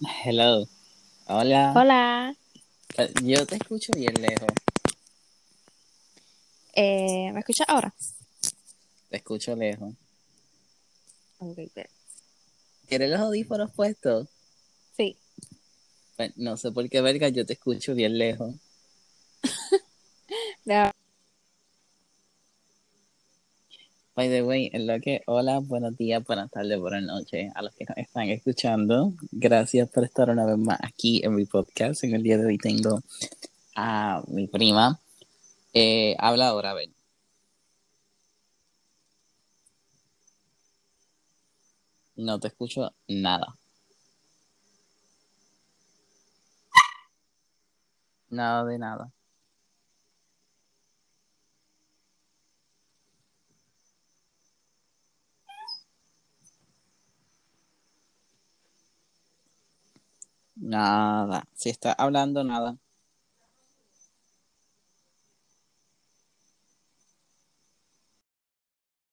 Hello. Hola. Hola. Eh, Yo te escucho bien lejos. Eh, ¿Me escuchas ahora? Te escucho lejos. Ok, espera. ¿Quieres los audífonos puestos? Sí. Pues, no sé por qué, verga, yo te escucho bien lejos. Deja- By the way, en lo que, hola, buenos días, buenas tardes, buenas noches a los que nos están escuchando. Gracias por estar una vez más aquí en mi podcast. En el día de hoy tengo a mi prima. Eh, habla ahora, a ver. No te escucho nada. Nada de nada. Nada. Si está hablando, nada.